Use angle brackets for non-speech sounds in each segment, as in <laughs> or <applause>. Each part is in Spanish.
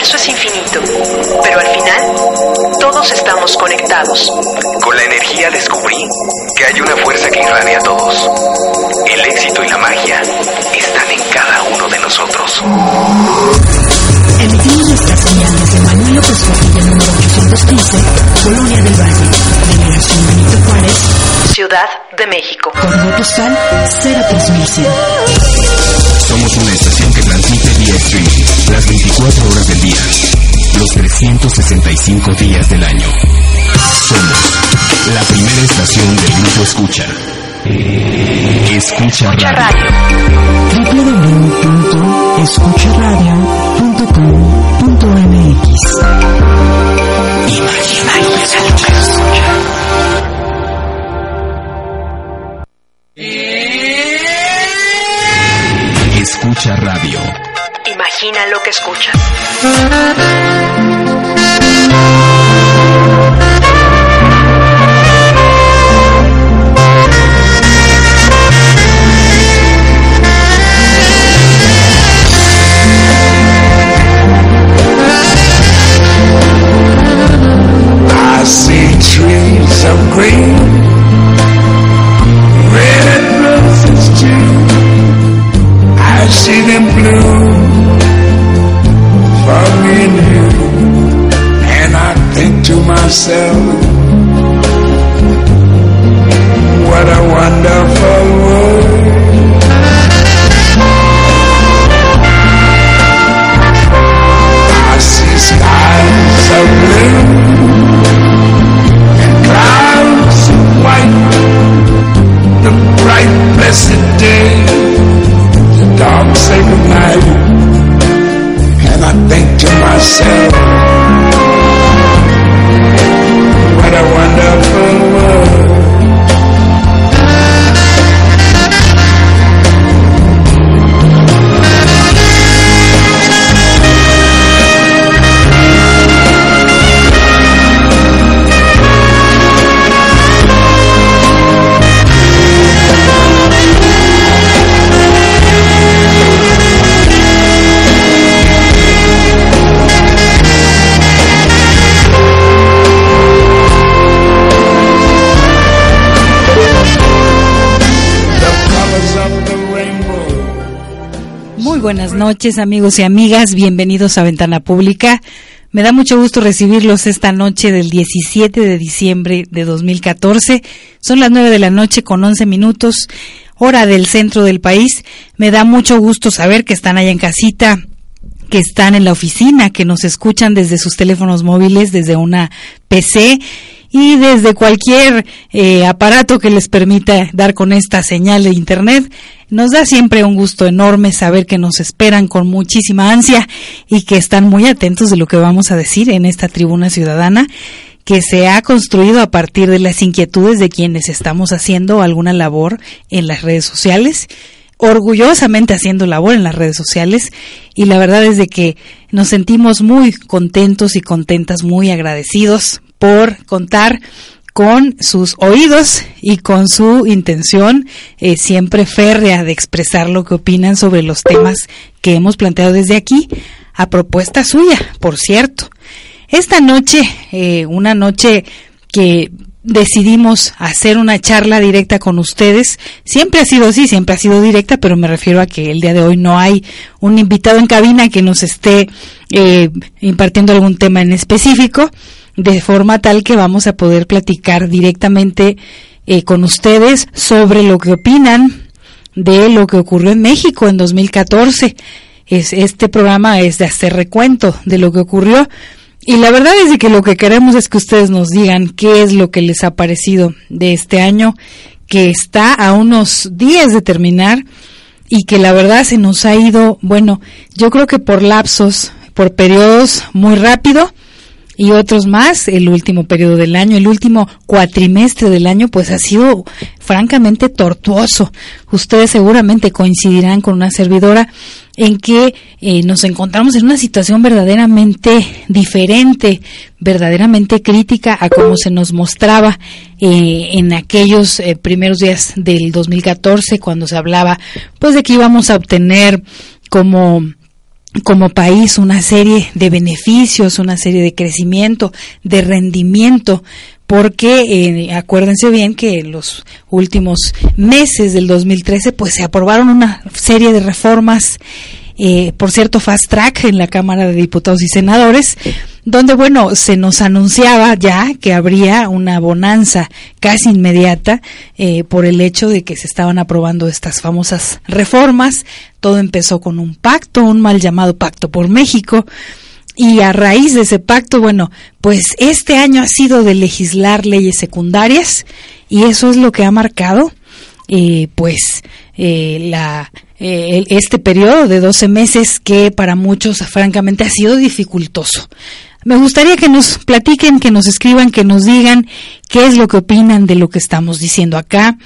universo es infinito, pero al final todos estamos conectados. Con la energía descubrí que hay una fuerza que irradia a todos. El éxito y la magia están en cada uno de nosotros. Emitimos nuestra señal desde Manuel López Portilla número 815, Colonia del Valle, Delegación Benito Juárez, Ciudad de México. código postal 03100. Somos una estación que transmite vía streaming las 24 horas 365 días del año. Somos la primera estación del grupo Escucha. Escucha Escucha Radio. radio. www.escucharadio.com.mx Imagina lo que escuchas. Escucha Radio. Imagina lo que escuchas. Noches amigos y amigas, bienvenidos a Ventana Pública. Me da mucho gusto recibirlos esta noche del 17 de diciembre de 2014. Son las 9 de la noche con 11 minutos, hora del centro del país. Me da mucho gusto saber que están allá en casita, que están en la oficina, que nos escuchan desde sus teléfonos móviles, desde una PC y desde cualquier eh, aparato que les permita dar con esta señal de Internet. Nos da siempre un gusto enorme saber que nos esperan con muchísima ansia y que están muy atentos de lo que vamos a decir en esta tribuna ciudadana que se ha construido a partir de las inquietudes de quienes estamos haciendo alguna labor en las redes sociales orgullosamente haciendo labor en las redes sociales y la verdad es de que nos sentimos muy contentos y contentas, muy agradecidos por contar con sus oídos y con su intención eh, siempre férrea de expresar lo que opinan sobre los temas que hemos planteado desde aquí, a propuesta suya, por cierto. Esta noche, eh, una noche que decidimos hacer una charla directa con ustedes. Siempre ha sido así, siempre ha sido directa, pero me refiero a que el día de hoy no hay un invitado en cabina que nos esté eh, impartiendo algún tema en específico, de forma tal que vamos a poder platicar directamente eh, con ustedes sobre lo que opinan de lo que ocurrió en México en 2014. Es, este programa es de hacer recuento de lo que ocurrió. Y la verdad es que lo que queremos es que ustedes nos digan qué es lo que les ha parecido de este año que está a unos días de terminar y que la verdad se nos ha ido, bueno, yo creo que por lapsos, por periodos muy rápido y otros más, el último periodo del año, el último cuatrimestre del año, pues ha sido francamente tortuoso. Ustedes seguramente coincidirán con una servidora en que eh, nos encontramos en una situación verdaderamente diferente, verdaderamente crítica a como se nos mostraba eh, en aquellos eh, primeros días del 2014 cuando se hablaba pues de que íbamos a obtener como como país una serie de beneficios, una serie de crecimiento, de rendimiento, porque eh, acuérdense bien que en los últimos meses del 2013 pues se aprobaron una serie de reformas eh, por cierto fast track en la Cámara de Diputados y Senadores donde bueno se nos anunciaba ya que habría una bonanza casi inmediata eh, por el hecho de que se estaban aprobando estas famosas reformas. Todo empezó con un pacto un mal llamado pacto por México. Y a raíz de ese pacto, bueno, pues este año ha sido de legislar leyes secundarias y eso es lo que ha marcado, eh, pues, eh, la, eh, este periodo de 12 meses que para muchos francamente ha sido dificultoso. Me gustaría que nos platiquen, que nos escriban, que nos digan qué es lo que opinan de lo que estamos diciendo acá.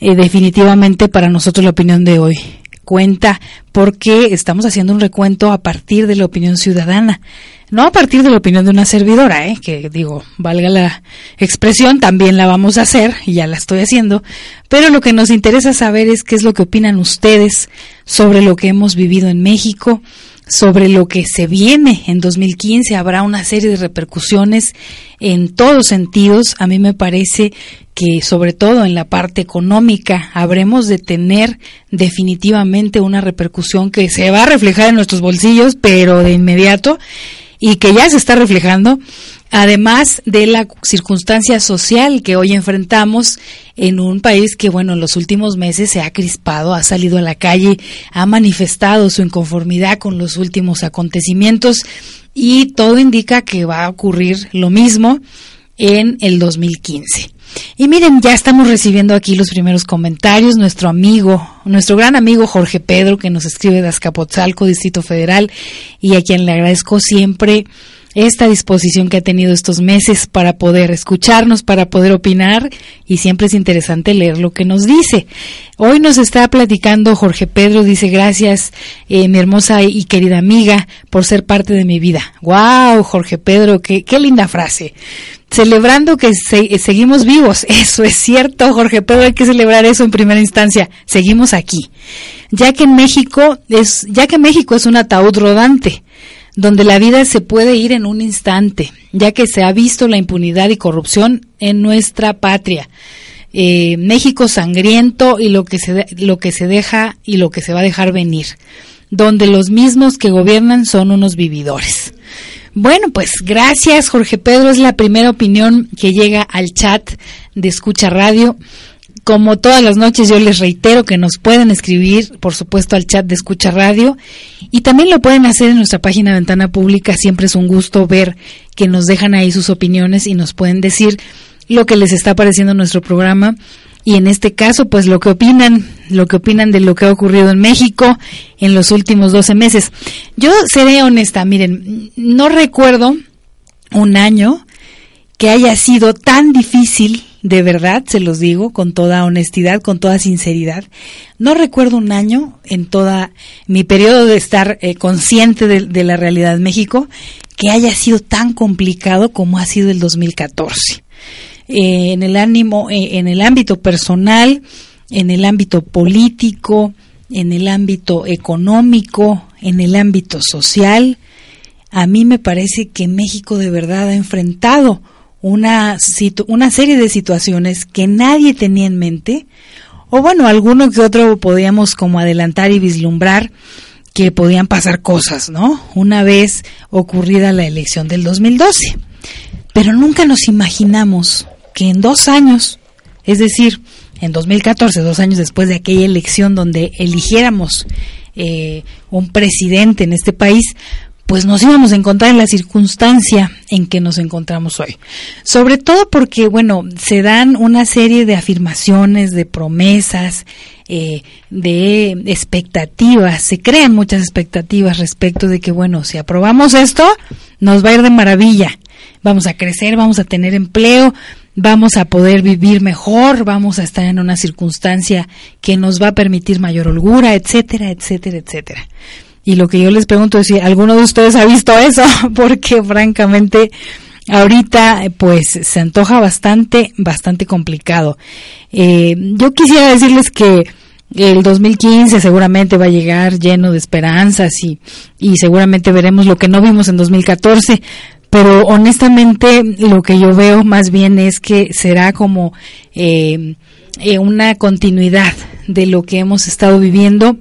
definitivamente para nosotros la opinión de hoy cuenta porque estamos haciendo un recuento a partir de la opinión ciudadana, no a partir de la opinión de una servidora, ¿eh? que digo, valga la expresión, también la vamos a hacer y ya la estoy haciendo, pero lo que nos interesa saber es qué es lo que opinan ustedes sobre lo que hemos vivido en México, sobre lo que se viene en 2015. Habrá una serie de repercusiones en todos sentidos. A mí me parece que sobre todo en la parte económica habremos de tener definitivamente una repercusión que se va a reflejar en nuestros bolsillos, pero de inmediato y que ya se está reflejando además de la circunstancia social que hoy enfrentamos en un país que, bueno, en los últimos meses se ha crispado, ha salido a la calle, ha manifestado su inconformidad con los últimos acontecimientos y todo indica que va a ocurrir lo mismo en el 2015. Y miren, ya estamos recibiendo aquí los primeros comentarios. Nuestro amigo, nuestro gran amigo Jorge Pedro, que nos escribe de Azcapotzalco, Distrito Federal, y a quien le agradezco siempre esta disposición que ha tenido estos meses para poder escucharnos, para poder opinar y siempre es interesante leer lo que nos dice. Hoy nos está platicando Jorge Pedro, dice gracias eh, mi hermosa y querida amiga por ser parte de mi vida. ¡Wow, Jorge Pedro! ¡Qué, qué linda frase! Celebrando que seguimos vivos, <laughs> eso es cierto, Jorge Pedro, hay que celebrar eso en primera instancia. Seguimos aquí, ya que en México es, ya que México es un ataúd rodante donde la vida se puede ir en un instante, ya que se ha visto la impunidad y corrupción en nuestra patria. Eh, México sangriento y lo que, se, lo que se deja y lo que se va a dejar venir, donde los mismos que gobiernan son unos vividores. Bueno, pues gracias Jorge Pedro, es la primera opinión que llega al chat de Escucha Radio. Como todas las noches yo les reitero que nos pueden escribir, por supuesto, al chat de Escucha Radio y también lo pueden hacer en nuestra página Ventana Pública. Siempre es un gusto ver que nos dejan ahí sus opiniones y nos pueden decir lo que les está pareciendo nuestro programa y en este caso, pues lo que opinan, lo que opinan de lo que ha ocurrido en México en los últimos 12 meses. Yo seré honesta, miren, no recuerdo un año que haya sido tan difícil de verdad, se los digo con toda honestidad, con toda sinceridad. No recuerdo un año en toda mi periodo de estar eh, consciente de, la realidad de México que haya sido tan complicado como ha sido el 2014. Eh, en el ánimo, eh, en el ámbito personal, en el ámbito político, en el ámbito económico, en el ámbito social, a mí me parece que México de verdad ha enfrentado una, una serie de situaciones que nadie tenía en mente, o bueno, alguno que otro podíamos como adelantar y vislumbrar que podían pasar cosas, ¿no? Una vez ocurrida la elección del 2012. Pero nunca nos imaginamos que en dos años, es decir, en 2014, dos años después de aquella elección donde eligiéramos eh, un presidente en este país, pues nos íbamos a encontrar en la circunstancia en que nos encontramos hoy. Sobre todo porque, bueno, se dan una serie de afirmaciones, de promesas, eh, de expectativas, se crean muchas expectativas respecto de que, bueno, si aprobamos esto, nos va a ir de maravilla, vamos a crecer, vamos a tener empleo, vamos a poder vivir mejor, vamos a estar en una circunstancia que nos va a permitir mayor holgura, etcétera, etcétera, etcétera. Y lo que yo les pregunto es si alguno de ustedes ha visto eso, <laughs> porque francamente ahorita pues se antoja bastante, bastante complicado. Eh, yo quisiera decirles que el 2015 seguramente va a llegar lleno de esperanzas y, y seguramente veremos lo que no vimos en 2014, pero honestamente lo que yo veo más bien es que será como eh, eh, una continuidad de lo que hemos estado viviendo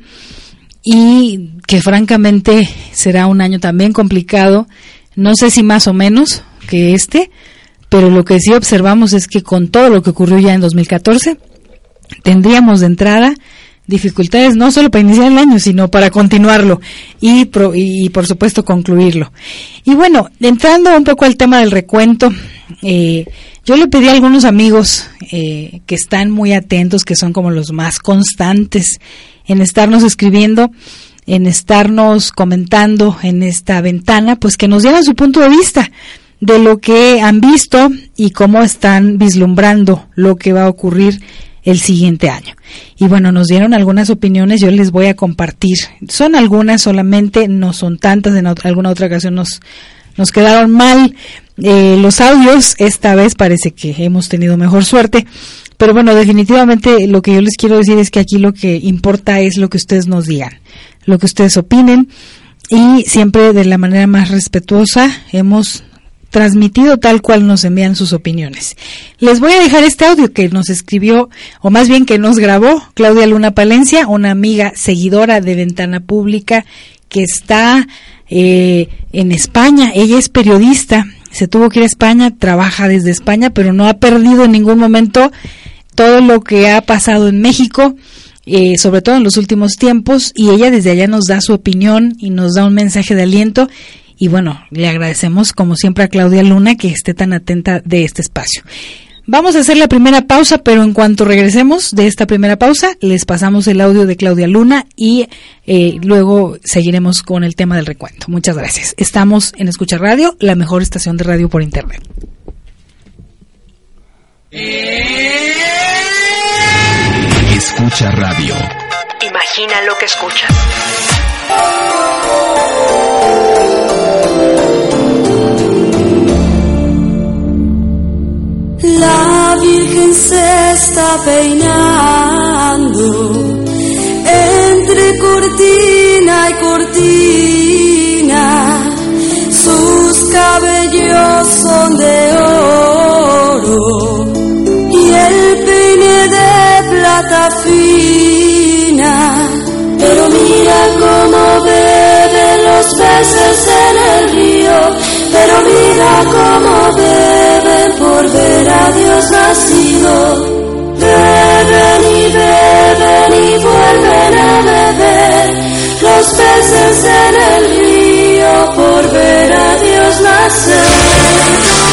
y que francamente será un año también complicado, no sé si más o menos que este, pero lo que sí observamos es que con todo lo que ocurrió ya en 2014, tendríamos de entrada dificultades no solo para iniciar el año, sino para continuarlo y, y por supuesto concluirlo. Y bueno, entrando un poco al tema del recuento, eh, yo le pedí a algunos amigos eh, que están muy atentos, que son como los más constantes en estarnos escribiendo, en estarnos comentando en esta ventana, pues que nos dieran su punto de vista de lo que han visto y cómo están vislumbrando lo que va a ocurrir el siguiente año. Y bueno, nos dieron algunas opiniones, yo les voy a compartir. Son algunas solamente, no son tantas, en alguna otra ocasión nos, nos quedaron mal eh, los audios, esta vez parece que hemos tenido mejor suerte. Pero bueno, definitivamente lo que yo les quiero decir es que aquí lo que importa es lo que ustedes nos digan, lo que ustedes opinen y siempre de la manera más respetuosa hemos transmitido tal cual nos envían sus opiniones. Les voy a dejar este audio que nos escribió, o más bien que nos grabó Claudia Luna Palencia, una amiga seguidora de Ventana Pública que está eh, en España. Ella es periodista, se tuvo que ir a España, trabaja desde España, pero no ha perdido en ningún momento todo lo que ha pasado en México, eh, sobre todo en los últimos tiempos, y ella desde allá nos da su opinión y nos da un mensaje de aliento. Y bueno, le agradecemos como siempre a Claudia Luna que esté tan atenta de este espacio. Vamos a hacer la primera pausa, pero en cuanto regresemos de esta primera pausa, les pasamos el audio de Claudia Luna y eh, luego seguiremos con el tema del recuento. Muchas gracias. Estamos en Escucha Radio, la mejor estación de radio por Internet. Escucha radio. Imagina lo que escuchas. Virgen se está peinando entre cortina y cortina. Sus cabellos son de oro y el peine de plata fina. Pero mira cómo beben los peces en el río, pero mira cómo Dios nacido. Beben y beben y vuelven a beber los peces en el río por ver a Dios nacer.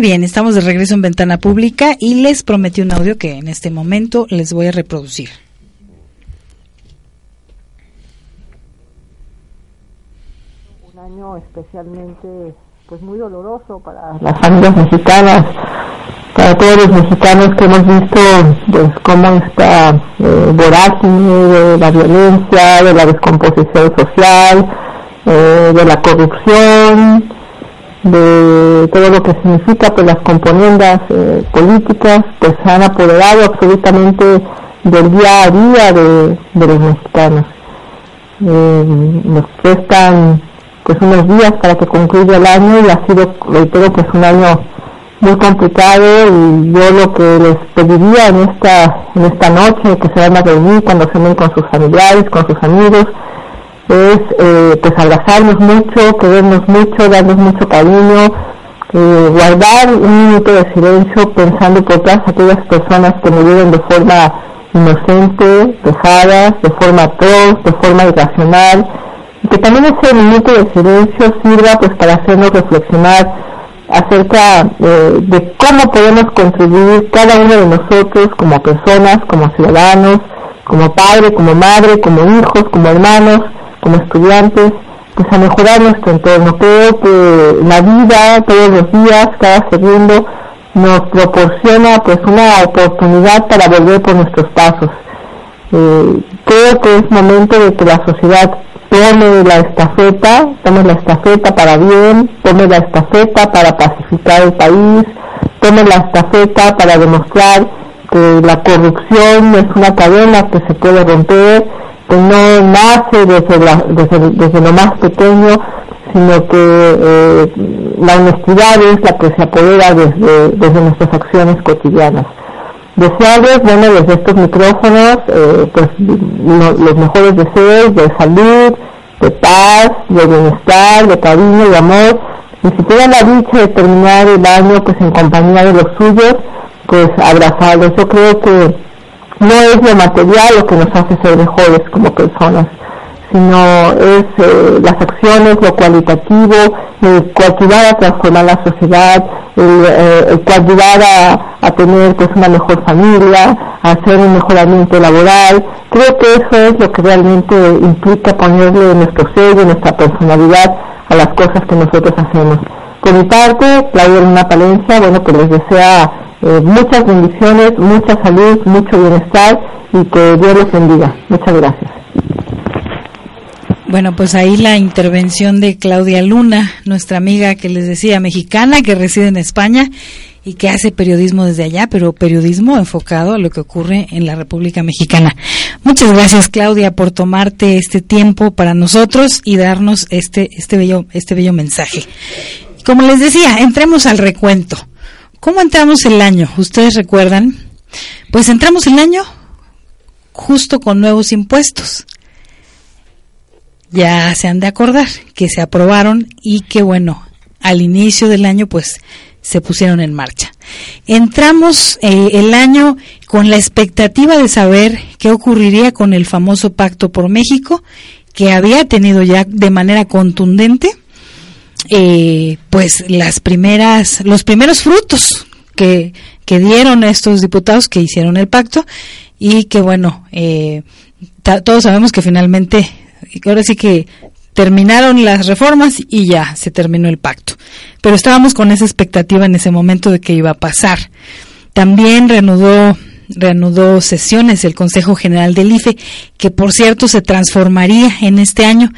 Bien, estamos de regreso en Ventana Pública y les prometí un audio que en este momento les voy a reproducir. Un año especialmente pues muy doloroso para las familias mexicanas, para todos los mexicanos que hemos visto pues cómo está eh, de la violencia, de la descomposición social, eh, de la corrupción, de todo lo que significa pues las componendas eh, políticas pues han apoderado absolutamente del día a día de, de los mexicanos. Eh, nos restan pues unos días para que concluya el año y ha sido, reitero, pues un año muy complicado y yo lo que les pediría en esta, en esta noche que se van a reunir cuando se ven con sus familiares, con sus amigos, es eh, pues abrazarnos mucho, querernos mucho, darnos mucho cariño, eh, guardar un minuto de silencio pensando por todas aquellas personas que murieron de forma inocente, dejadas, de forma atroz, de forma irracional, y que también ese minuto de silencio sirva pues para hacernos reflexionar acerca eh, de cómo podemos contribuir cada uno de nosotros como personas, como ciudadanos, como padre, como madre, como hijos, como hermanos, como estudiantes, pues a mejorar nuestro entorno. Creo que la vida todos los días, cada segundo, nos proporciona pues una oportunidad para volver por nuestros pasos. Eh, creo que es momento de que la sociedad tome la estafeta, tome la estafeta para bien, tome la estafeta para pacificar el país, tome la estafeta para demostrar que la corrupción es una cadena que se puede romper, que no nace desde, la, desde, desde lo más pequeño, sino que eh, la honestidad es la que se apodera desde, desde nuestras acciones cotidianas. Desearles, bueno, desde estos micrófonos, eh, pues lo, los mejores deseos de salud, de paz, de bienestar, de cariño, de amor, y si tienen la dicha de terminar el año pues en compañía de los suyos, pues abrazarlos. Yo creo que no es lo material lo que nos hace ser mejores como personas, sino es eh, las acciones, lo cualitativo, el coadyuvar a transformar la sociedad, el, eh, el a, tener pues una mejor familia, a hacer un mejoramiento laboral. Creo que eso es lo que realmente implica ponerle nuestro sello, nuestra personalidad a las cosas que nosotros hacemos. Por mi parte, Claudia Luna Palencia, bueno, pues les desea eh, muchas bendiciones, mucha salud, mucho bienestar y que Dios los bendiga. Muchas gracias. Bueno, pues ahí la intervención de Claudia Luna, nuestra amiga que les decía mexicana que reside en España y que hace periodismo desde allá, pero periodismo enfocado a lo que ocurre en la República Mexicana. Muchas gracias Claudia por tomarte este tiempo para nosotros y darnos este este bello este bello mensaje. Como les decía, entremos al recuento. ¿Cómo entramos el año? ¿Ustedes recuerdan? Pues entramos el año justo con nuevos impuestos ya se han de acordar que se aprobaron y que bueno, al inicio del año pues se pusieron en marcha. Entramos eh, el año con la expectativa de saber qué ocurriría con el famoso Pacto por México, que había tenido ya de manera contundente eh, pues las primeras, los primeros frutos que, que dieron estos diputados que hicieron el pacto y que bueno, eh, todos sabemos que finalmente ahora sí que terminaron las reformas y ya se terminó el pacto. Pero estábamos con esa expectativa en ese momento de que iba a pasar. También reanudó reanudó sesiones el Consejo General del IFE, que por cierto se transformaría en este año,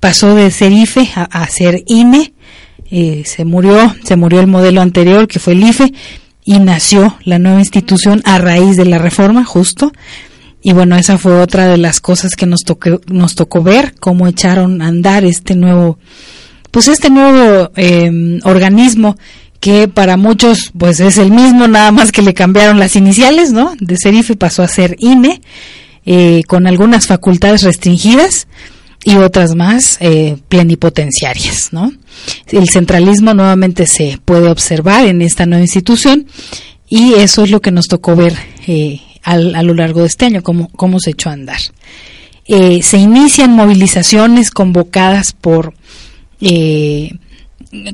pasó de ser IFE a, ser INE, eh, se murió, se murió el modelo anterior que fue el IFE y nació la nueva institución a raíz de la reforma, justo. Y bueno, esa fue otra de las cosas que nos tocó, nos tocó ver, cómo echaron a andar este nuevo, pues este nuevo eh, organismo que para muchos pues es el mismo, nada más que le cambiaron las iniciales, ¿no? De ser IFE pasó a ser INE, eh, con algunas facultades restringidas y otras más eh, plenipotenciarias, ¿no? El centralismo nuevamente se puede observar en esta nueva institución y eso es lo que nos tocó ver eh, a lo largo de este año, cómo, cómo se echó a andar. eh, se inician movilizaciones convocadas por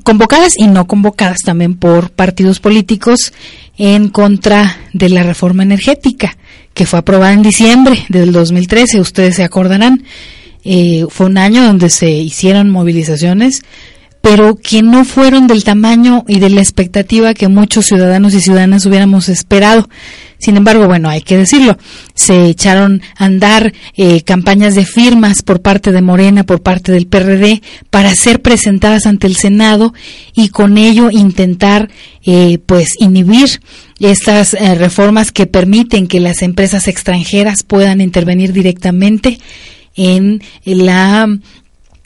convocadas y no convocadas también por partidos políticos en contra de la reforma energética que fue aprobada en diciembre del 2013, ustedes se acordarán. Eh, fue un año donde se hicieron movilizaciones pero que no fueron del tamaño y de la expectativa que muchos ciudadanos y ciudadanas hubiéramos esperado. Sin embargo, bueno, hay que decirlo, se echaron a andar eh, campañas de firmas por parte de Morena, por parte del PRD, para ser presentadas ante el Senado y con ello intentar, eh, pues, inhibir estas eh, reformas que permiten que las empresas extranjeras puedan intervenir directamente en la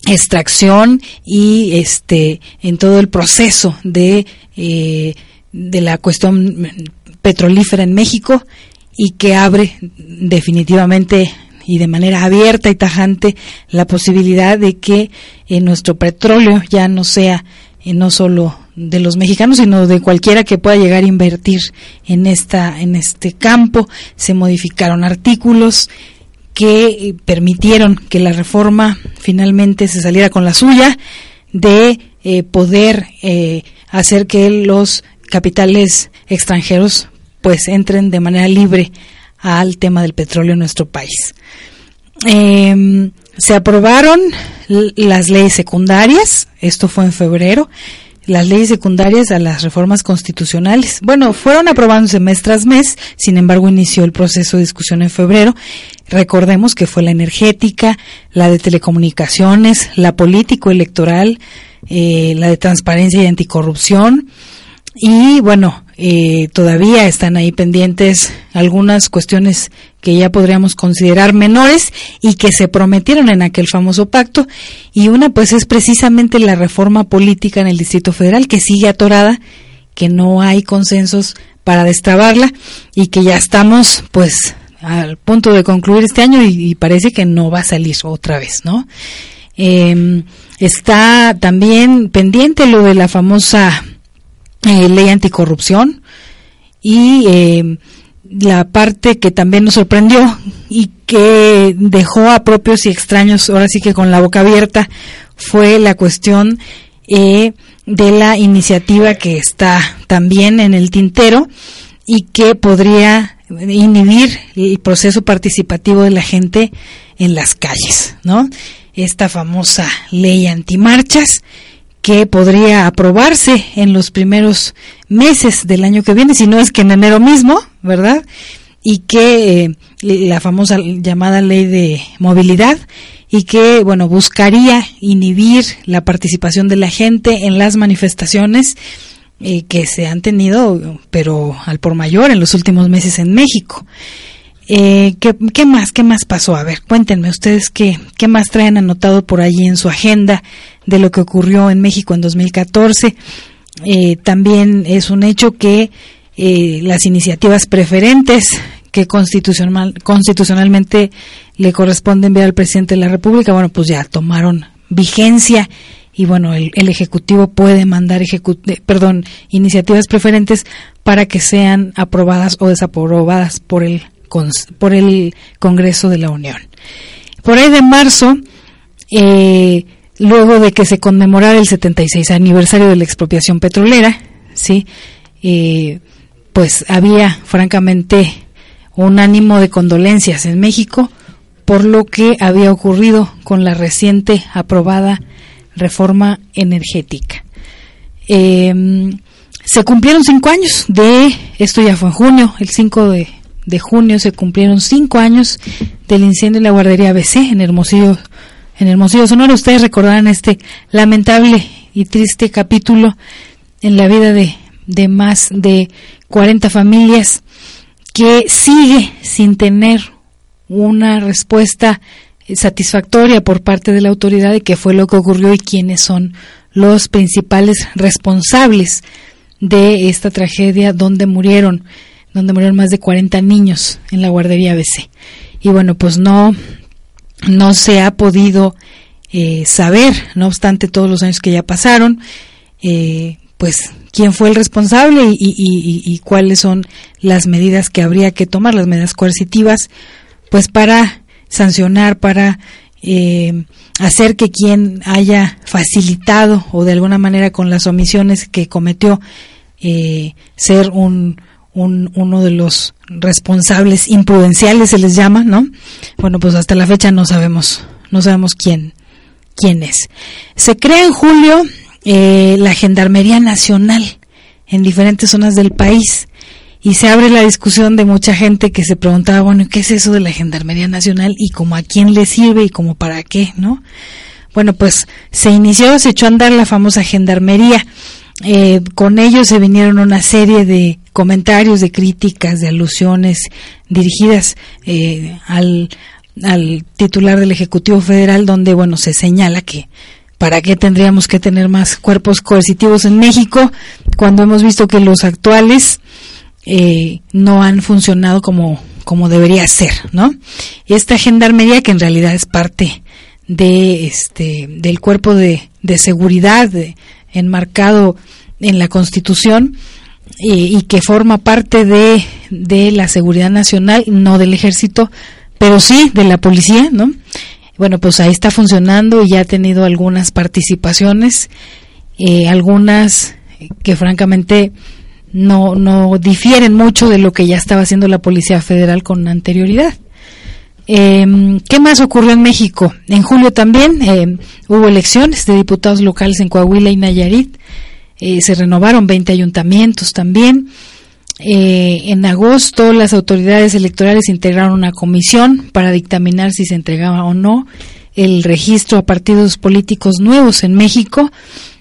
extracción y este en todo el proceso de eh, de la cuestión petrolífera en México y que abre definitivamente y de manera abierta y tajante la posibilidad de que eh, nuestro petróleo ya no sea eh, no solo de los mexicanos sino de cualquiera que pueda llegar a invertir en esta en este campo. Se modificaron artículos que eh, permitieron que la reforma finalmente se saliera con la suya de eh, poder eh, hacer que los capitales extranjeros pues entren de manera libre al tema del petróleo en nuestro país. Em, se aprobaron las leyes secundarias, esto fue en febrero, las leyes secundarias a las reformas constitucionales. Bueno, fueron aprobados mes tras mes, sin embargo inició el proceso de discusión en febrero. Recordemos que fue la energética, la de telecomunicaciones, la político-electoral, eh, la de transparencia y anticorrupción. Y bueno, eh, todavía están ahí pendientes algunas cuestiones que ya podríamos considerar menores y que se prometieron en aquel famoso pacto y una pues es precisamente la reforma política en el Distrito Federal que sigue atorada, que no hay consensos para destrabarla y que ya estamos pues al punto de concluir este año y, parece que no va a salir otra vez, ¿no? Em, está también pendiente lo de la famosa eh, ley anticorrupción y eh, la parte que también nos sorprendió y que dejó a propios y extraños ahora sí que con la boca abierta fue la cuestión eh, de la iniciativa que está también en el tintero y que podría inhibir el proceso participativo de la gente en las calles, ¿no? Esta famosa ley antimarchas que podría aprobarse en los primeros meses del año que viene, si no es que en enero mismo, ¿verdad? Y que eh, la famosa llamada ley de movilidad y que, bueno, buscaría inhibir la participación de la gente en las manifestaciones eh, que se han tenido, pero al por mayor en los últimos meses en México. Eh, ¿qué, ¿qué, más? ¿Qué más pasó? A ver, cuéntenme ustedes qué, qué más traen anotado por allí en su agenda de lo que ocurrió en México en 2014. Eh, también es un hecho que eh, las iniciativas preferentes que constitucional, constitucionalmente le corresponden ver al presidente de la República, bueno, pues ya tomaron vigencia y bueno, el, el Ejecutivo puede mandar perdón, iniciativas preferentes para que sean aprobadas o desaprobadas por el, por el Congreso de la Unión. Por ahí de marzo, eh, luego de que se conmemorara el 76 aniversario de la expropiación petrolera, sí, eh, pues había francamente un ánimo de condolencias en México por lo que había ocurrido con la reciente aprobada reforma energética. Em, se cumplieron cinco años de, esto ya fue en junio, el 5 de, junio se cumplieron cinco años del incendio en la guardería ABC en Hermosillo, en Hermosillo Sonora. Ustedes recordarán este lamentable y triste capítulo en la vida de, de más de 40 familias que sigue sin tener una respuesta satisfactoria por parte de la autoridad de qué fue lo que ocurrió y quiénes son los principales responsables de esta tragedia donde murieron, donde murieron más de 40 niños en la guardería ABC. Y bueno, pues no no se ha podido eh, saber, no obstante todos los años que ya pasaron, eh, pues quién fue el responsable y, cuáles son las medidas que habría que tomar, las medidas coercitivas, pues para sancionar, para eh, hacer que quien haya facilitado o de alguna manera con las omisiones que cometió eh, ser un, un, uno de los responsables imprudenciales se les llama, ¿no? Bueno, pues hasta la fecha no sabemos, no sabemos quién, quién es. Se crea en julio eh, la Gendarmería Nacional en diferentes zonas del país y se abre la discusión de mucha gente que se preguntaba, bueno, ¿qué es eso de la Gendarmería Nacional y cómo a quién le sirve y cómo para qué, ¿no? Bueno, pues se inició, se echó a andar la famosa Gendarmería. Eh, con ello se vinieron una serie de comentarios, de críticas, de alusiones dirigidas eh, al, al titular del Ejecutivo Federal, donde, bueno, se señala que ¿para qué tendríamos que tener más cuerpos coercitivos en México cuando hemos visto que los actuales eh, no han funcionado como, como debería ser, ¿no? Esta gendarmería que en realidad es parte de este del cuerpo de, de seguridad enmarcado en la Constitución y, y, que forma parte de, de la seguridad nacional, no del ejército, pero sí de la policía, ¿no? Bueno, pues ahí está funcionando y ya ha tenido algunas participaciones, eh, algunas que francamente no, no difieren mucho de lo que ya estaba haciendo la Policía Federal con anterioridad. Eh, ¿Qué más ocurrió en México? En julio también eh, hubo elecciones de diputados locales en Coahuila y Nayarit. Eh, se renovaron 20 ayuntamientos también. Eh, en agosto las autoridades electorales integraron una comisión para dictaminar si se entregaba o no el registro a partidos políticos nuevos en México.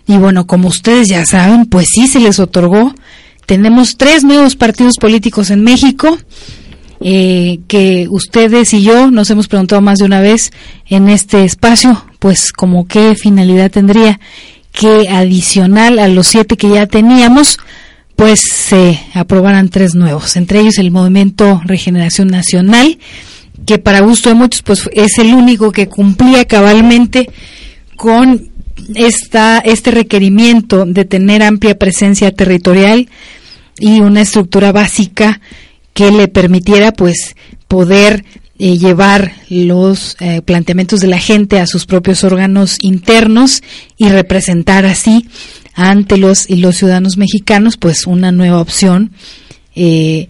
Y bueno, como ustedes ya saben, pues sí se les otorgó tenemos tres nuevos partidos políticos en México eh, que ustedes y yo nos hemos preguntado más de una vez en este espacio, pues como qué finalidad tendría que adicional a los siete que ya teníamos, pues se aprobaran tres nuevos, entre ellos el Movimiento Regeneración Nacional, que para gusto de muchos pues es el único que cumplía cabalmente con esta, este requerimiento de tener amplia presencia territorial y una estructura básica que le permitiera pues poder eh, llevar los eh, planteamientos de la gente a sus propios órganos internos y representar así ante los y los ciudadanos mexicanos pues una nueva opción eh,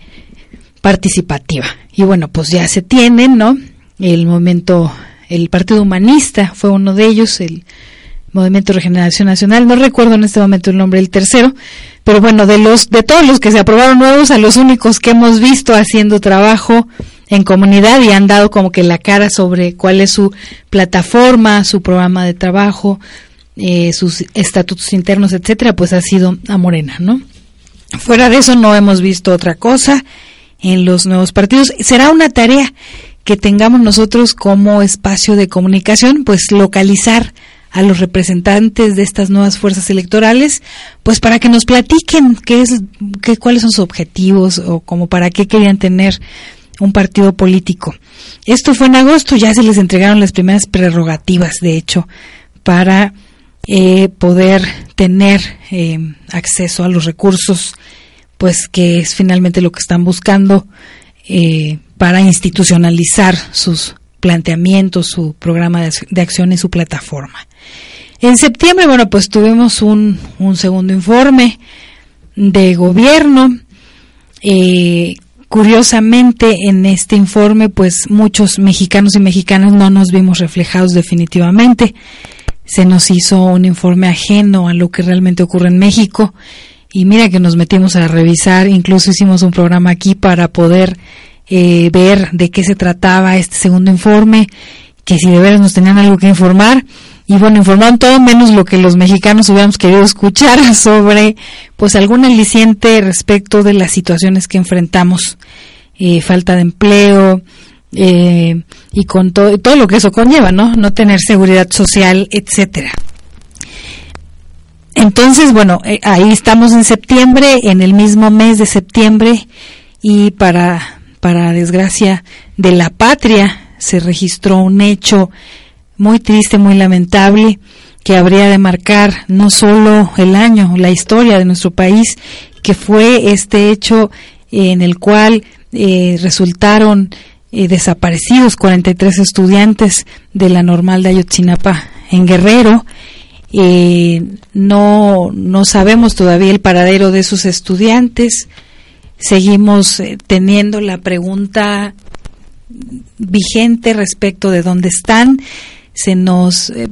participativa. Y bueno pues ya se tienen no el momento el Partido Humanista fue uno de ellos el Movimiento Regeneración Nacional, no recuerdo en este momento el nombre del tercero, pero bueno, de los de todos los que se aprobaron nuevos a los únicos que hemos visto haciendo trabajo en comunidad y han dado como que la cara sobre cuál es su plataforma, su programa de trabajo, eh, sus estatutos internos, etcétera, pues ha sido a Morena, ¿no? Fuera de eso no hemos visto otra cosa en los nuevos partidos. Será una tarea que tengamos nosotros como espacio de comunicación, pues localizar a los representantes de estas nuevas fuerzas electorales, pues para que nos platiquen qué es, qué, cuáles son sus objetivos o como para qué querían tener un partido político. Esto fue en agosto, ya se les entregaron las primeras prerrogativas, de hecho, para eh, poder tener eh, acceso a los recursos, pues que es finalmente lo que están buscando eh, para institucionalizar sus planteamientos, su programa de, de acción y su plataforma. En septiembre, bueno, pues tuvimos un, un segundo informe de gobierno. Eh, curiosamente, en este informe, pues muchos mexicanos y mexicanas no nos vimos reflejados definitivamente. Se nos hizo un informe ajeno a lo que realmente ocurre en México. Y mira que nos metimos a revisar, incluso hicimos un programa aquí para poder eh, ver de qué se trataba este segundo informe, que si de veras nos tenían algo que informar y bueno, informaron todo menos lo que los mexicanos hubiéramos querido escuchar <laughs> sobre pues algún aliciente respecto de las situaciones que enfrentamos, eh, falta de empleo eh, y con todo, todo lo que eso conlleva, ¿no? No tener seguridad social, etcétera. Entonces, bueno, eh, ahí estamos en septiembre, en el mismo mes de septiembre, y para, para desgracia de la patria, se registró un hecho muy triste, muy lamentable, que habría de marcar no solo el año, la historia de nuestro país, que fue este hecho en el cual eh, resultaron eh, desaparecidos, 43 estudiantes de la normal de Ayotzinapa en Guerrero. Eh, no, no sabemos todavía el paradero de esos estudiantes. Seguimos eh, teniendo la pregunta vigente respecto de dónde están. Se nos eh,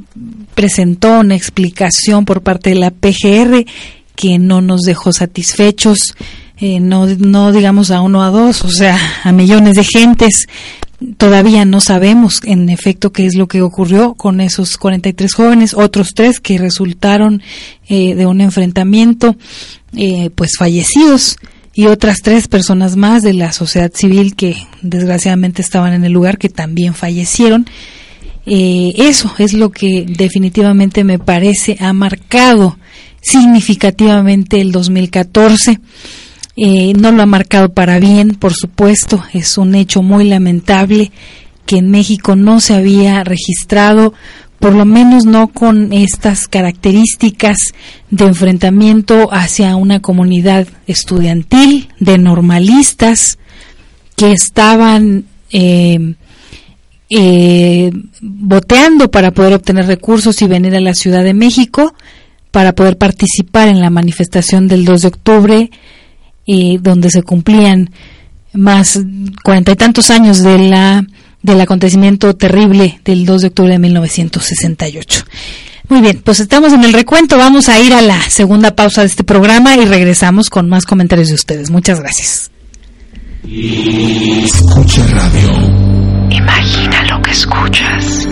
presentó una explicación por parte de la PGR que no nos dejó satisfechos, eh, no, no digamos a uno a dos, o sea, a millones de gentes. Todavía no sabemos en efecto qué es lo que ocurrió con esos 43 jóvenes, otros tres que resultaron eh, de un enfrentamiento, pues fallecidos y otras tres personas más de la sociedad civil que desgraciadamente estaban en el lugar que también fallecieron. Eh, eso es lo que definitivamente me parece ha marcado significativamente el 2014. Eh, no lo ha marcado para bien, por supuesto, es un hecho muy lamentable que en México no se había registrado por lo menos no con estas características de enfrentamiento hacia una comunidad estudiantil, de normalistas que estaban eh, eh, boteando para poder obtener recursos y venir a la Ciudad de México para poder participar en la manifestación del 2 de octubre, eh, donde se cumplían más cuarenta y tantos años de la del acontecimiento terrible del 2 de octubre de 1968. Muy bien, pues estamos en el recuento, vamos a ir a la segunda pausa de este programa y regresamos con más comentarios de ustedes. Muchas gracias. Escucha radio. Imagina lo que escuchas.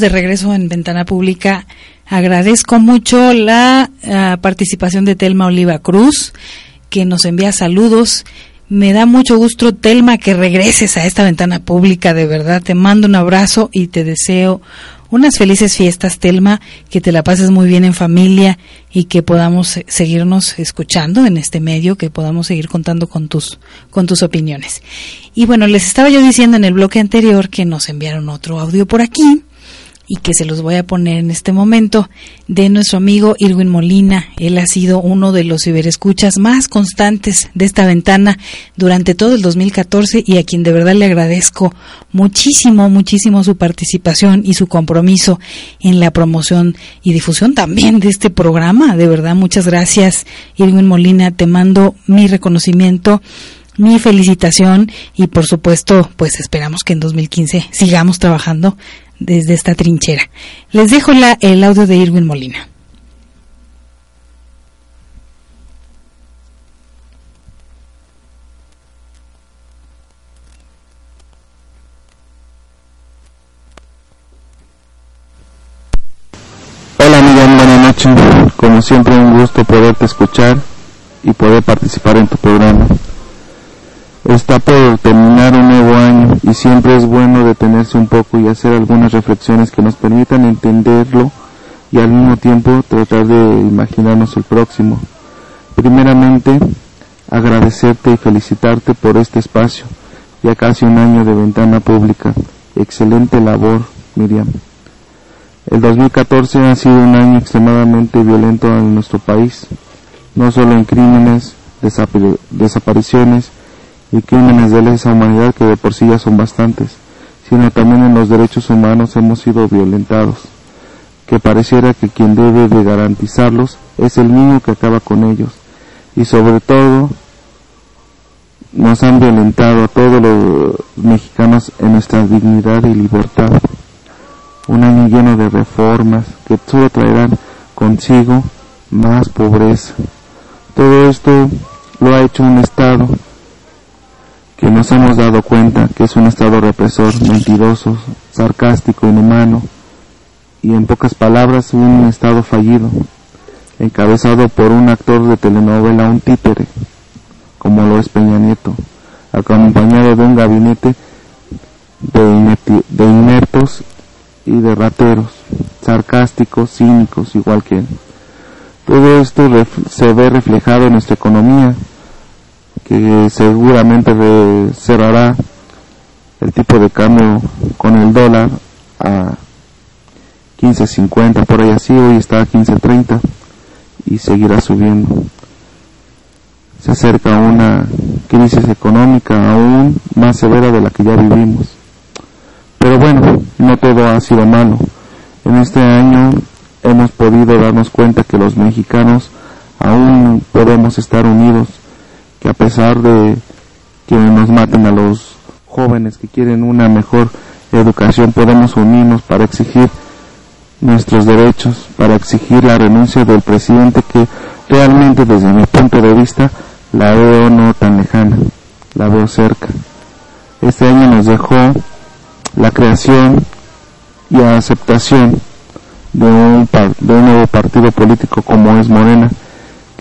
De regreso en Ventana Pública. Agradezco mucho la uh, participación de Telma Oliva Cruz, que nos envía saludos. Me da mucho gusto, Telma, que regreses a esta ventana pública, de verdad. Te mando un abrazo y te deseo unas felices fiestas, Telma, que te la pases muy bien en familia y que podamos seguirnos escuchando en este medio, que podamos seguir contando con tus, con tus opiniones. Y bueno, les estaba yo diciendo en el bloque anterior que nos enviaron otro audio por aquí y que se los voy a poner en este momento de nuestro amigo Irwin Molina. Él ha sido uno de los ciberescuchas más constantes de esta ventana durante todo el 2014 y a quien de verdad le agradezco muchísimo, muchísimo su participación y su compromiso en la promoción y difusión también de este programa. De verdad, muchas gracias Irwin Molina. Te mando mi reconocimiento mi felicitación y por supuesto pues esperamos que en 2015 sigamos trabajando desde esta trinchera. Les dejo la, el audio de Irwin Molina. Hola Miguel, buenas noches. Como siempre un gusto poderte escuchar y poder participar en tu programa. Está por terminar un nuevo año y siempre es bueno detenerse un poco y hacer algunas reflexiones que nos permitan entenderlo y al mismo tiempo tratar de imaginarnos el próximo. Primeramente, agradecerte y felicitarte por este espacio, ya casi un año de ventana pública. Excelente labor, Miriam. El 2014 ha sido un año extremadamente violento en nuestro país, no solo en crímenes, desapariciones, y crímenes de lesa humanidad que de por sí ya son bastantes, sino también en los derechos humanos hemos sido violentados, que pareciera que quien debe de garantizarlos es el niño que acaba con ellos, y sobre todo nos han violentado a todos los mexicanos en nuestra dignidad y libertad. Un año lleno de reformas que solo traerán consigo más pobreza. Todo esto lo ha hecho un Estado que nos hemos dado cuenta que es un Estado represor, mentiroso, sarcástico, inhumano y en pocas palabras un Estado fallido, encabezado por un actor de telenovela, un títere, como lo es Peña Nieto, acompañado de un gabinete de, inertos y de rateros, sarcásticos, cínicos, igual que él. Todo esto se ve reflejado en nuestra economía, que seguramente cerrará el tipo de cambio con el dólar a 15.50 por ahí así, hoy está a 15.30 y seguirá subiendo. Se acerca una crisis económica aún más severa de la que ya vivimos. Pero bueno, no todo ha sido malo. En este año hemos podido darnos cuenta que los mexicanos aún podemos estar unidos que a pesar de que nos maten a los jóvenes que quieren una mejor educación, podemos unirnos para exigir nuestros derechos, para exigir la renuncia del presidente que realmente desde mi punto de vista la veo no tan lejana, la veo cerca. Este año nos dejó la creación y aceptación de un, de un nuevo partido político como es Morena,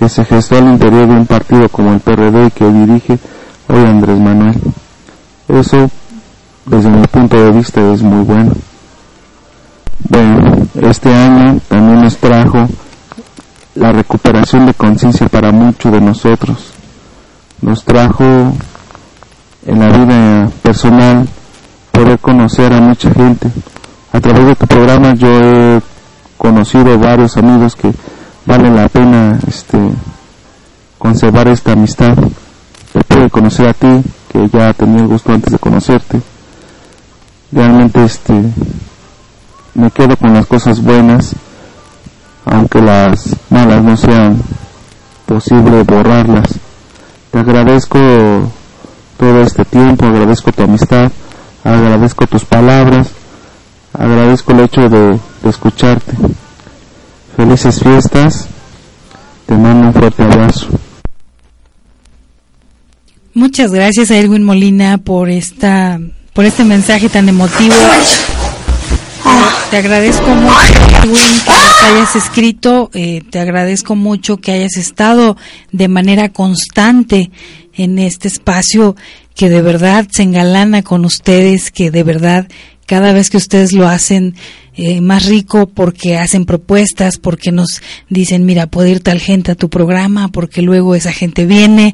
que se gestó al interior de un partido como el PRD que dirige hoy Andrés Manuel. Eso, desde mi punto de vista, es muy bueno. Bueno, este año también nos trajo la recuperación de conciencia para muchos de nosotros. Nos trajo en la vida personal poder conocer a mucha gente. A través de tu programa yo he conocido varios amigos que vale la pena este conservar esta amistad. Te pude conocer a ti, que ya tenía el gusto antes de conocerte. Realmente este me quedo con las cosas buenas, aunque las malas no sean posible borrarlas. Te agradezco todo este tiempo, agradezco tu amistad, agradezco tus palabras, agradezco el hecho de escucharte. Felices fiestas. Te mando un fuerte abrazo. Muchas gracias a Edwin Molina por esta por este mensaje tan emotivo. te agradezco mucho, Edwin, que hayas escrito. Eh, te agradezco mucho que hayas estado de manera constante en este espacio que de verdad se engalana con ustedes, que de verdad cada vez que ustedes lo hacen eh, más rico porque hacen propuestas, porque nos dicen, mira, puede ir tal gente a tu programa, porque luego esa gente viene,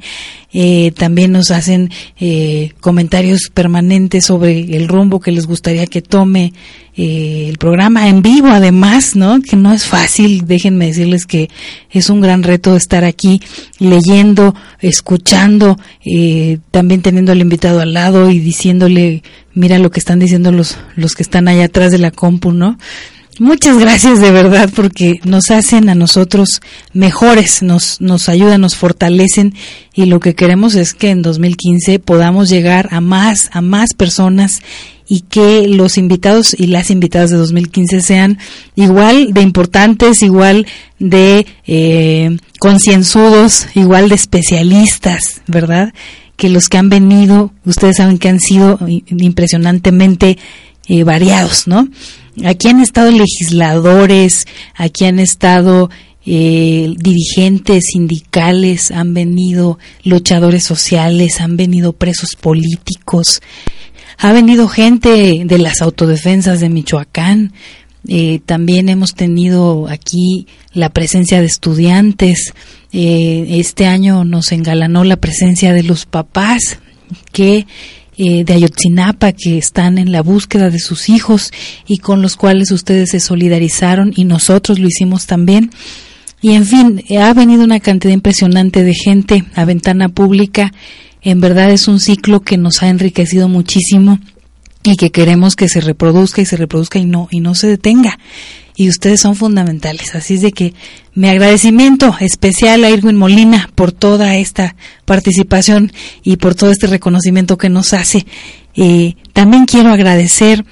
eh, también nos hacen eh, comentarios permanentes sobre el rumbo que les gustaría que tome el programa en vivo, además, ¿no? Que no es fácil, déjenme decirles que es un gran reto estar aquí leyendo, escuchando, también teniendo al invitado al lado y diciéndole mira lo que están diciendo los, los que están allá atrás de la compu, ¿no? Muchas gracias de verdad porque nos hacen a nosotros mejores, nos, nos ayudan, nos fortalecen y lo que queremos es que en 2015 podamos llegar a más, a más personas y que los invitados y las invitadas de 2015 sean igual de importantes, igual de eh, concienzudos, igual de especialistas, ¿verdad? que los que han venido, ustedes saben que han sido impresionantemente eh, variados, ¿no? Aquí han estado legisladores, aquí han estado eh, dirigentes sindicales, han venido luchadores sociales, han venido presos políticos, ha venido gente de las autodefensas de Michoacán, eh, también hemos tenido aquí la presencia de estudiantes. Eh, este año nos engalanó la presencia de los papás que eh, de Ayotzinapa que están en la búsqueda de sus hijos y con los cuales ustedes se solidarizaron y nosotros lo hicimos también. Y en fin, ha venido una cantidad impresionante de gente a ventana pública. En verdad es un ciclo que nos ha enriquecido muchísimo y que queremos que se reproduzca y se reproduzca y no y no se detenga y ustedes son fundamentales así es de que mi agradecimiento especial a Irwin Molina por toda esta participación y por todo este reconocimiento que nos hace eh, también quiero agradecer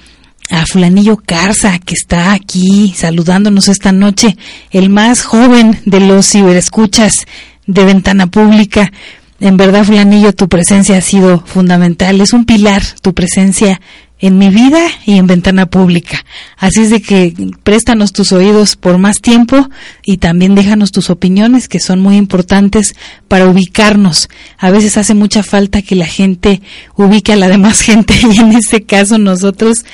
a Fulanillo Carza, que está aquí saludándonos esta noche, el más joven de los ciberescuchas de Ventana Pública. En verdad, Fulanillo, tu presencia ha sido fundamental. Es un pilar tu presencia en mi vida y en ventana pública. Así es de que préstanos tus oídos por más tiempo y también déjanos tus opiniones que son muy importantes para ubicarnos. A veces hace mucha falta que la gente ubique a la demás <laughs> gente y en este caso nosotros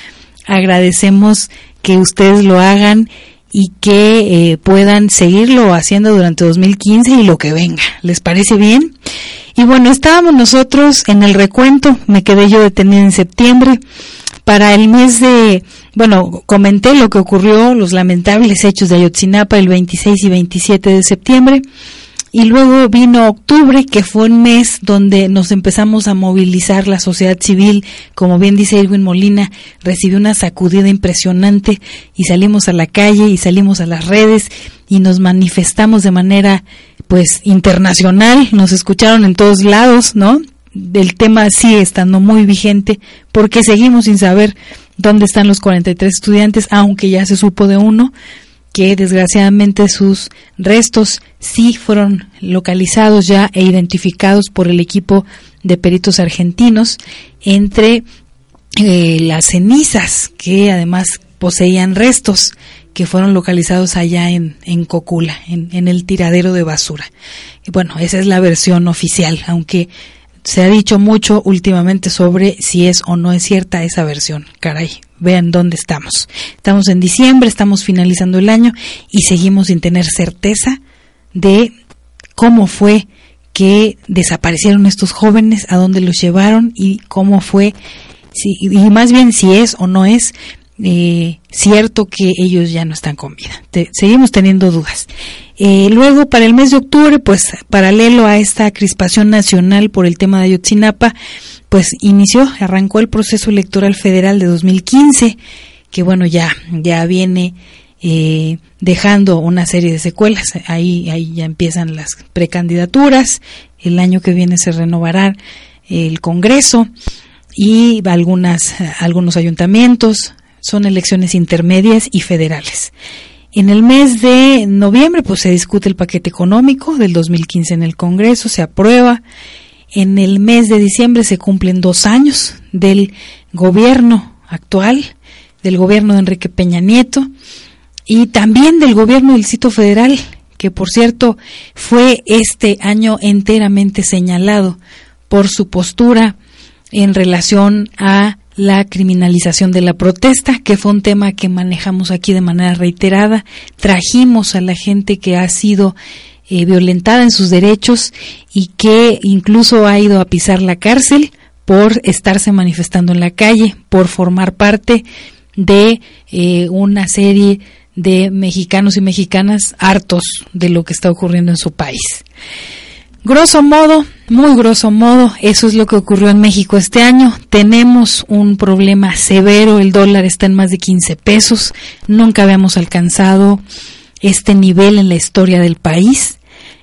agradecemos que ustedes lo hagan y que eh, puedan seguirlo haciendo durante 2015 y lo que venga. ¿Les parece bien? Y bueno, estábamos nosotros en el recuento, me quedé yo detenida en septiembre. Para el mes de, bueno, comenté lo que ocurrió, los lamentables hechos de Ayotzinapa el 26 y 27 de septiembre. Y luego vino octubre, que fue un mes donde nos empezamos a movilizar la sociedad civil. Como bien dice Irwin Molina, recibió una sacudida impresionante y salimos a la calle y salimos a las redes y nos manifestamos de manera pues internacional. Nos escucharon en todos lados, ¿no? El tema sigue estando muy vigente porque seguimos sin saber dónde están los 43 estudiantes, aunque ya se supo de uno que desgraciadamente sus restos sí fueron localizados ya e identificados por el equipo de peritos argentinos entre eh, las cenizas que además poseían restos que fueron localizados allá en, en Cocula, en, en el tiradero de basura. Bueno, esa es la versión oficial, aunque se ha dicho mucho últimamente sobre si es o no es cierta esa versión. Caray, vean dónde estamos. Estamos en diciembre, estamos finalizando el año y seguimos sin tener certeza de cómo fue que desaparecieron estos jóvenes, a dónde los llevaron y cómo fue, si, y más bien si es o no es eh, cierto que ellos ya no están con vida. seguimos teniendo dudas. Eh, luego, para el mes de octubre, pues paralelo a esta crispación nacional por el tema de Ayotzinapa, pues inició, arrancó el proceso electoral federal de 2015, que bueno, ya, ya viene eh, dejando una serie de secuelas. Ahí, ahí ya empiezan las precandidaturas. El año que viene se renovará el Congreso y algunas, algunos ayuntamientos. Son elecciones intermedias y federales. En el mes de noviembre pues se discute el paquete económico del 2015 en el Congreso, se aprueba. En el mes de diciembre se cumplen dos años del gobierno actual del gobierno de Enrique Peña Nieto y también del gobierno del Distrito Federal, que por cierto fue este año enteramente señalado por su postura en relación a la criminalización de la protesta, que fue un tema que manejamos aquí de manera reiterada. Trajimos a la gente que ha sido eh, violentada en sus derechos y que incluso ha ido a pisar la cárcel por estarse manifestando en la calle, por formar parte de eh, una serie de mexicanos y mexicanas hartos de lo que está ocurriendo en su país. Grosso modo, muy grosso modo, eso es lo que ocurrió en México este año. Tenemos un problema severo, el dólar está en más de 15 pesos, nunca habíamos alcanzado este nivel en la historia del país.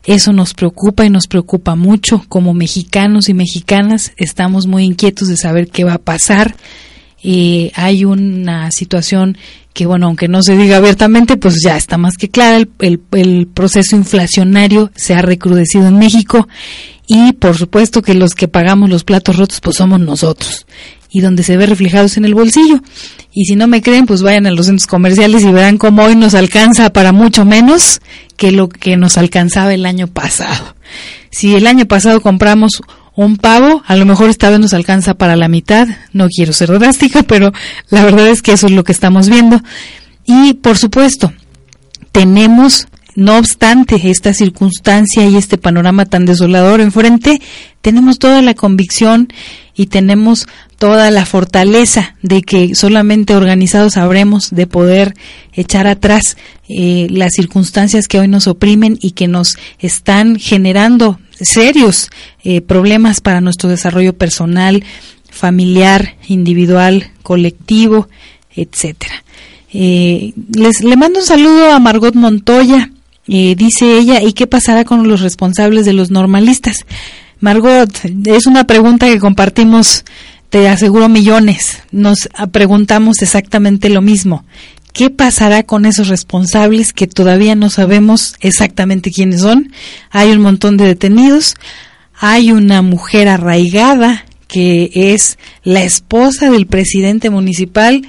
Eso nos preocupa y nos preocupa mucho. Como mexicanos y mexicanas estamos muy inquietos de saber qué va a pasar. Eh, hay una situación que, bueno, aunque no se diga abiertamente, pues ya está más que clara. El, el, proceso inflacionario se ha recrudecido en México y, por supuesto, que los que pagamos los platos rotos, pues somos nosotros. Y donde se ve reflejados en el bolsillo. Y si no me creen, pues vayan a los centros comerciales y verán cómo hoy nos alcanza para mucho menos que lo que nos alcanzaba el año pasado. Si el año pasado compramos un pavo, a lo mejor esta vez nos alcanza para la mitad, no quiero ser drástica, <laughs> pero la verdad es que eso es lo que estamos viendo. Y por supuesto, tenemos, no obstante esta circunstancia y este panorama tan desolador enfrente, tenemos toda la convicción y tenemos toda la fortaleza de que solamente organizados sabremos de poder echar atrás eh, las circunstancias que hoy nos oprimen y que nos están generando serios eh, problemas para nuestro desarrollo personal, familiar, individual, colectivo, etcétera. Eh, les le mando un saludo a Margot Montoya. dice ella, ¿y qué pasará con los responsables de los normalistas? Margot, es una pregunta que compartimos te aseguro millones, nos preguntamos exactamente lo mismo. ¿Qué pasará con esos responsables que todavía no sabemos exactamente quiénes son? Hay un montón de detenidos, hay una mujer arraigada que es la esposa del presidente municipal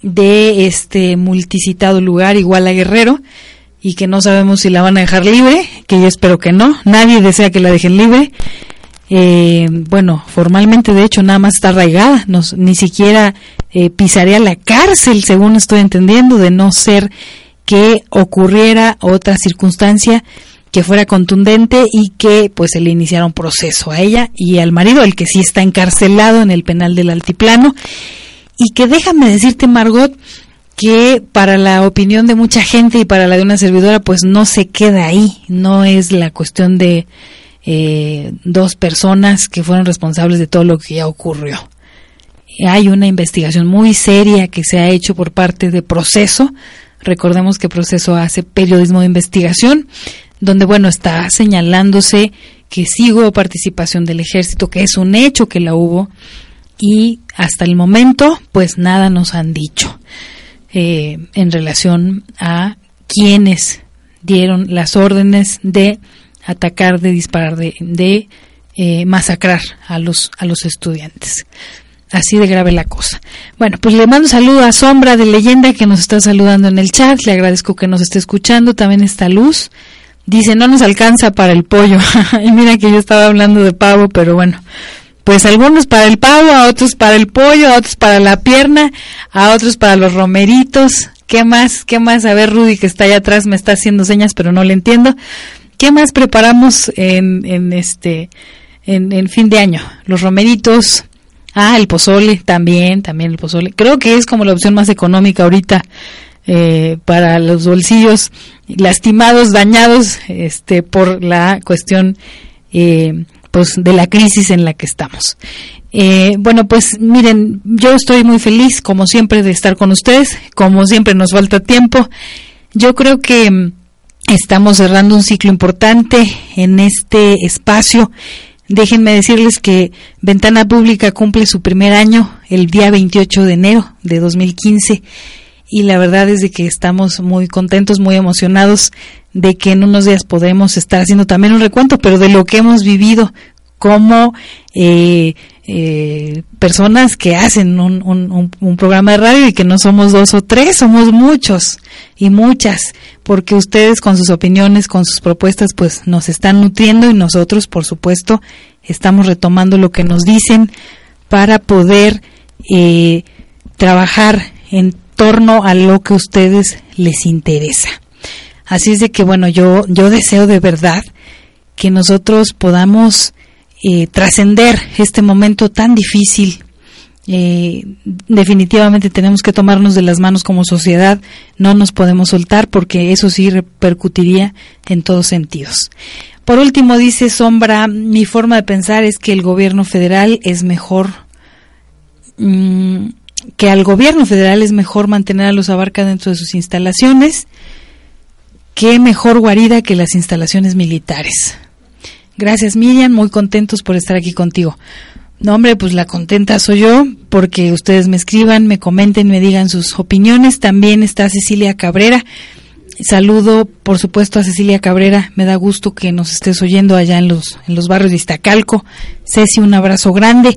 de este multicitado lugar, igual a Guerrero, y que no sabemos si la van a dejar libre, que yo espero que no, nadie desea que la dejen libre, eh, bueno, formalmente de hecho nada más está arraigada, ni siquiera eh, pisaría la cárcel, según estoy entendiendo, de no ser que ocurriera otra circunstancia que fuera contundente y que pues se le iniciara un proceso a ella y al marido, el que sí está encarcelado en el penal del altiplano. Y que déjame decirte, Margot, que para la opinión de mucha gente y para la de una servidora, pues no se queda ahí, no es la cuestión de eh, dos personas que fueron responsables de todo lo que ya ocurrió. Hay una investigación muy seria que se ha hecho por parte de Proceso. Recordemos que Proceso hace periodismo de investigación, donde, bueno, está señalándose que sí hubo participación del ejército, que es un hecho que la hubo, y hasta el momento, pues nada nos han dicho eh, en relación a quienes dieron las órdenes de atacar, de disparar, de, de eh, masacrar a los, a los estudiantes. Así de grave la cosa. Bueno, pues le mando un saludo a Sombra de Leyenda que nos está saludando en el chat. Le agradezco que nos esté escuchando. También está Luz. Dice, no nos alcanza para el pollo. <laughs> y mira que yo estaba hablando de pavo, pero bueno. Pues algunos para el pavo, a otros para el pollo, a otros para la pierna, a otros para los romeritos. ¿Qué más? ¿Qué más? A ver, Rudy, que está allá atrás, me está haciendo señas, pero no le entiendo. ¿Qué más preparamos en, en este en, fin de año? Los romeritos, ah, el pozole también, también el pozole. Creo que es como la opción más económica ahorita eh, para los bolsillos lastimados, dañados, este, por la cuestión eh, pues de la crisis en la que estamos. Eh, bueno, pues miren, yo estoy muy feliz, como siempre, de estar con ustedes. Como siempre, nos falta tiempo. Yo creo que Estamos cerrando un ciclo importante en este espacio. Déjenme decirles que Ventana Pública cumple su primer año el día 28 de enero de 2015 y la verdad es de que estamos muy contentos, muy emocionados de que en unos días podremos estar haciendo también un recuento, pero de lo que hemos vivido como eh, eh, personas que hacen un, un, programa de radio y que no somos dos o tres, somos muchos y muchas, porque ustedes con sus opiniones, con sus propuestas, pues nos están nutriendo y nosotros, por supuesto, estamos retomando lo que nos dicen para poder eh, trabajar en torno a lo que a ustedes les interesa. Así es de que, bueno, yo, yo deseo de verdad que nosotros podamos eh, trascender este momento tan difícil. Eh, definitivamente tenemos que tomarnos de las manos como sociedad, no nos podemos soltar porque eso sí repercutiría en todos sentidos. Por último, dice Sombra, mi forma de pensar es que el gobierno federal es mejor, mm, que al gobierno federal es mejor mantener a los abarca dentro de sus instalaciones, que mejor guarida que las instalaciones militares. Gracias Miriam, muy contentos por estar aquí contigo. No, hombre, pues la contenta soy yo porque ustedes me escriban, me comenten, me digan sus opiniones. También está Cecilia Cabrera. Saludo, por supuesto, a Cecilia Cabrera. Me da gusto que nos estés oyendo allá en los, en los barrios de Iztacalco. Ceci, un abrazo grande.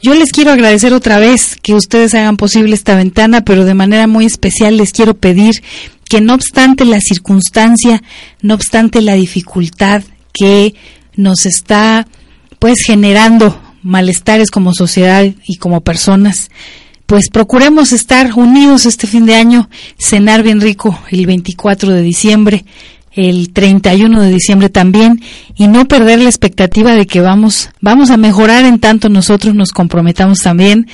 Yo les quiero agradecer otra vez que ustedes hagan posible esta ventana, pero de manera muy especial les quiero pedir que no obstante la circunstancia, no obstante la dificultad que nos está pues generando malestares como sociedad y como personas, pues procuremos estar unidos este fin de año, cenar bien rico el 24 de diciembre, el 31 de diciembre también y no perder la expectativa de que vamos vamos a mejorar en tanto nosotros nos comprometamos también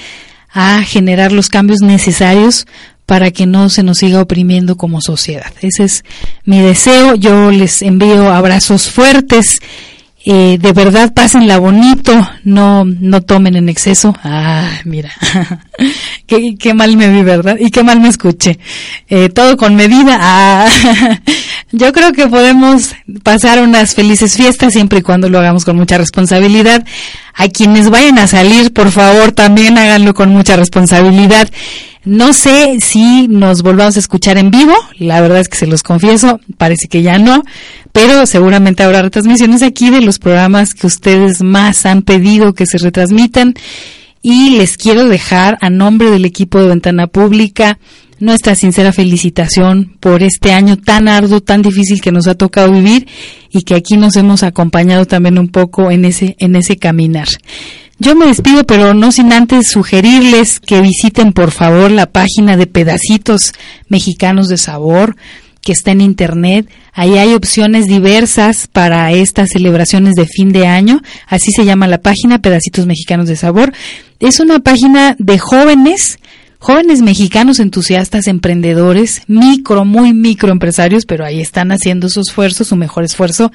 a generar los cambios necesarios para que no se nos siga oprimiendo como sociedad. Ese es mi deseo. Yo les envío abrazos fuertes eh, de verdad pásenla bonito, no, no tomen en exceso. Ah, mira, <laughs> qué, qué, mal me vi, ¿verdad? Y qué mal me escuché. Eh, todo con medida. Ah, <laughs> yo creo que podemos pasar unas felices fiestas siempre y cuando lo hagamos con mucha responsabilidad. A quienes vayan a salir, por favor, también háganlo con mucha responsabilidad. No sé si nos volvamos a escuchar en vivo, la verdad es que se los confieso, parece que ya no, pero seguramente habrá retransmisiones aquí de los programas que ustedes más han pedido que se retransmitan y les quiero dejar a nombre del equipo de Ventana Pública nuestra sincera felicitación por este año tan arduo, tan difícil que nos ha tocado vivir y que aquí nos hemos acompañado también un poco en ese en ese caminar. Yo me despido, pero no sin antes sugerirles que visiten por favor la página de Pedacitos Mexicanos de Sabor que está en internet. Ahí hay opciones diversas para estas celebraciones de fin de año. Así se llama la página Pedacitos Mexicanos de Sabor. Es una página de jóvenes, jóvenes mexicanos entusiastas, emprendedores, micro, muy microempresarios, pero ahí están haciendo su esfuerzo, su mejor esfuerzo.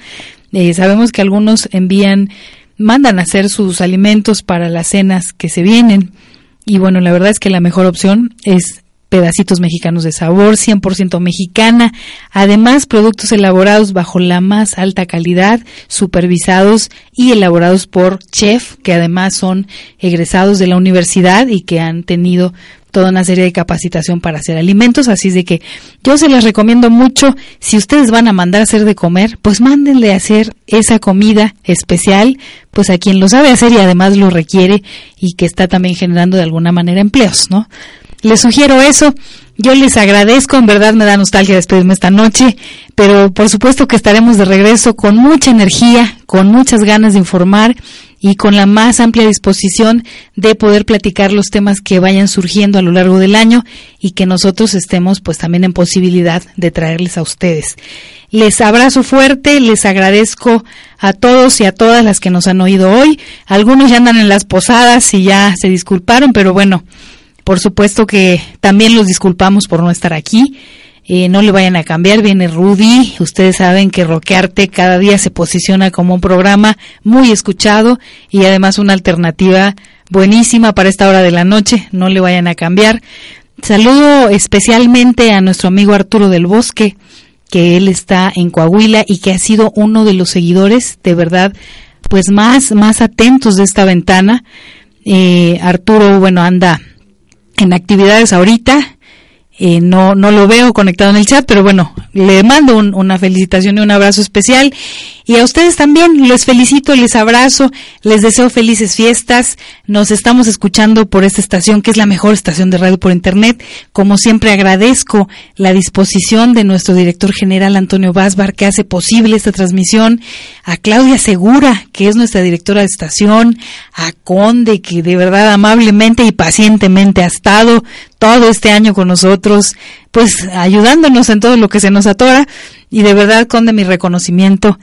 Eh, sabemos que algunos envían mandan a hacer sus alimentos para las cenas que se vienen. Y bueno, la verdad es que la mejor opción es pedacitos mexicanos de sabor, 100% mexicana, además productos elaborados bajo la más alta calidad, supervisados y elaborados por chef, que además son egresados de la universidad y que han tenido toda una serie de capacitación para hacer alimentos, así de que yo se les recomiendo mucho, si ustedes van a mandar a hacer de comer, pues mándenle a hacer esa comida especial, pues a quien lo sabe hacer y además lo requiere y que está también generando de alguna manera empleos, ¿no? Les sugiero eso. Yo les agradezco, en verdad me da nostalgia despedirme esta noche, pero por supuesto que estaremos de regreso con mucha energía, con muchas ganas de informar y con la más amplia disposición de poder platicar los temas que vayan surgiendo a lo largo del año y que nosotros estemos pues también en posibilidad de traerles a ustedes. Les abrazo fuerte, les agradezco a todos y a todas las que nos han oído hoy. Algunos ya andan en las posadas y ya se disculparon, pero bueno, por supuesto que también los disculpamos por no estar aquí. Eh, no le vayan a cambiar, viene Rudy. Ustedes saben que Roquearte cada día se posiciona como un programa muy escuchado y además una alternativa buenísima para esta hora de la noche. No le vayan a cambiar. Saludo especialmente a nuestro amigo Arturo del Bosque, que él está en Coahuila y que ha sido uno de los seguidores de verdad pues más, más atentos de esta ventana. Eh, Arturo, bueno, anda en actividades ahorita eh, no, no lo veo conectado en el chat, pero bueno, le mando una felicitación y un abrazo especial. Y a ustedes también les felicito, les abrazo, les deseo felices fiestas. Nos estamos escuchando por esta estación, que es la mejor estación de radio por internet. Como siempre agradezco la disposición de nuestro director general Antonio Basbar, que hace posible esta transmisión, a Claudia Segura, que es nuestra directora de estación, a Conde, que de verdad amablemente y pacientemente ha estado todo este año con nosotros, pues ayudándonos en todo lo que se nos atora. Y de verdad, Conde, mi reconocimiento.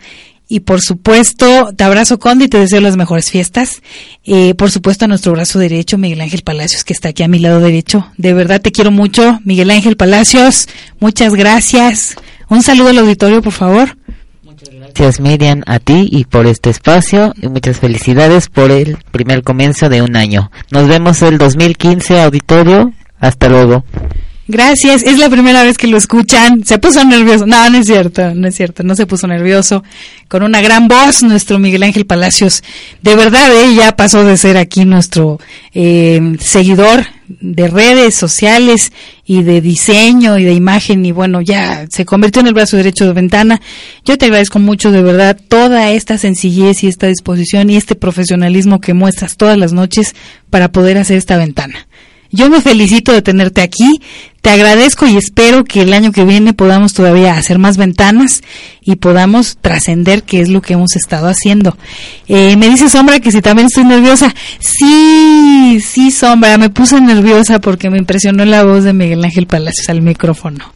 Y por supuesto, te abrazo, Conde, y te deseo las mejores fiestas. Eh, por supuesto, a nuestro brazo derecho, Miguel Ángel Palacios, que está aquí a mi lado derecho. De verdad te quiero mucho, Miguel Ángel Palacios. Muchas gracias. Un saludo al auditorio, por favor. Gracias Miriam a ti y por este espacio y muchas felicidades por el primer comienzo de un año. Nos vemos el 2015 auditorio hasta luego. Gracias, es la primera vez que lo escuchan. Se puso nervioso. No, no es cierto, no es cierto, no se puso nervioso. Con una gran voz, nuestro Miguel Ángel Palacios. De verdad, ella pasó de ser aquí nuestro eh, seguidor de redes sociales y de diseño y de imagen y bueno, ya se convirtió en el brazo derecho de ventana. Yo te agradezco mucho de verdad toda esta sencillez y esta disposición y este profesionalismo que muestras todas las noches para poder hacer esta ventana. Yo me felicito de tenerte aquí, te agradezco y espero que el año que viene podamos todavía hacer más ventanas y podamos trascender qué es lo que hemos estado haciendo. Eh, me dice Sombra que si también estoy nerviosa. Sí, sí, Sombra, me puse nerviosa porque me impresionó la voz de Miguel Ángel Palacios al micrófono.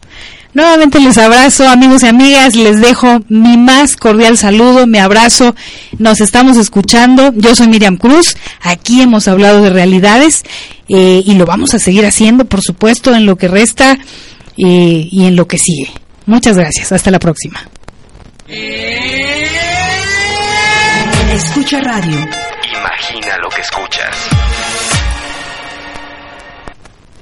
Nuevamente les abrazo, amigos y amigas, les dejo mi más cordial saludo, mi abrazo. Nos estamos escuchando. Yo soy Miriam Cruz. Aquí hemos hablado de realidades eh, y lo vamos a seguir haciendo, por supuesto, en lo que resta eh, y en lo que sigue. Muchas gracias. Hasta la próxima. Escucha radio. Imagina lo que escuchas.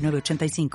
85